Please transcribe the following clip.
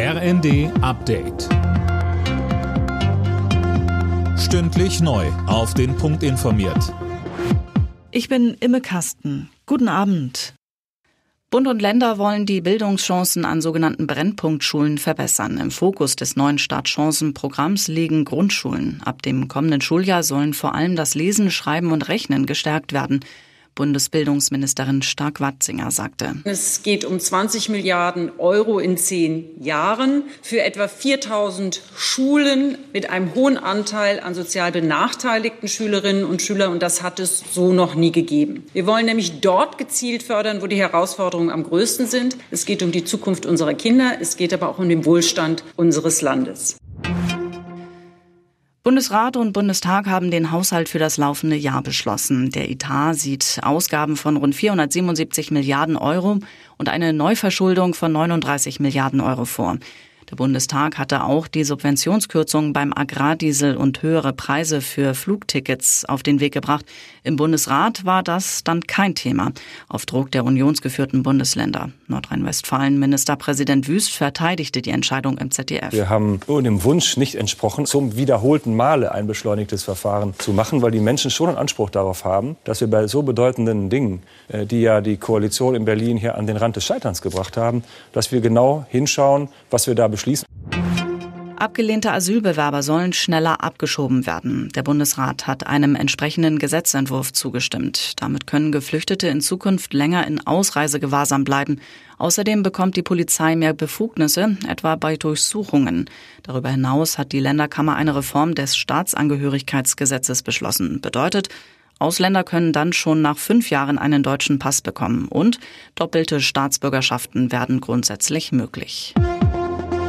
RND Update. Stündlich neu. Auf den Punkt informiert. Ich bin Imme Kasten. Guten Abend. Bund und Länder wollen die Bildungschancen an sogenannten Brennpunktschulen verbessern. Im Fokus des neuen Startchancenprogramms liegen Grundschulen. Ab dem kommenden Schuljahr sollen vor allem das Lesen, Schreiben und Rechnen gestärkt werden. Bundesbildungsministerin Stark-Watzinger sagte. Es geht um 20 Milliarden Euro in zehn Jahren für etwa 4000 Schulen mit einem hohen Anteil an sozial benachteiligten Schülerinnen und Schülern. Und das hat es so noch nie gegeben. Wir wollen nämlich dort gezielt fördern, wo die Herausforderungen am größten sind. Es geht um die Zukunft unserer Kinder. Es geht aber auch um den Wohlstand unseres Landes. Bundesrat und Bundestag haben den Haushalt für das laufende Jahr beschlossen. Der Etat sieht Ausgaben von rund 477 Milliarden Euro und eine Neuverschuldung von 39 Milliarden Euro vor. Der Bundestag hatte auch die Subventionskürzungen beim Agrardiesel und höhere Preise für Flugtickets auf den Weg gebracht. Im Bundesrat war das dann kein Thema, auf Druck der unionsgeführten Bundesländer. Nordrhein-Westfalen Ministerpräsident Wüst verteidigte die Entscheidung im ZDF. Wir haben dem Wunsch nicht entsprochen, zum wiederholten Male ein beschleunigtes Verfahren zu machen, weil die Menschen schon einen Anspruch darauf haben, dass wir bei so bedeutenden Dingen, äh, die ja die Koalition in Berlin hier an den Rand des Scheiterns gebracht haben, dass wir genau hinschauen, was wir da beschließen. Abgelehnte Asylbewerber sollen schneller abgeschoben werden. Der Bundesrat hat einem entsprechenden Gesetzentwurf zugestimmt. Damit können Geflüchtete in Zukunft länger in Ausreisegewahrsam bleiben. Außerdem bekommt die Polizei mehr Befugnisse, etwa bei Durchsuchungen. Darüber hinaus hat die Länderkammer eine Reform des Staatsangehörigkeitsgesetzes beschlossen. Bedeutet, Ausländer können dann schon nach fünf Jahren einen deutschen Pass bekommen und doppelte Staatsbürgerschaften werden grundsätzlich möglich.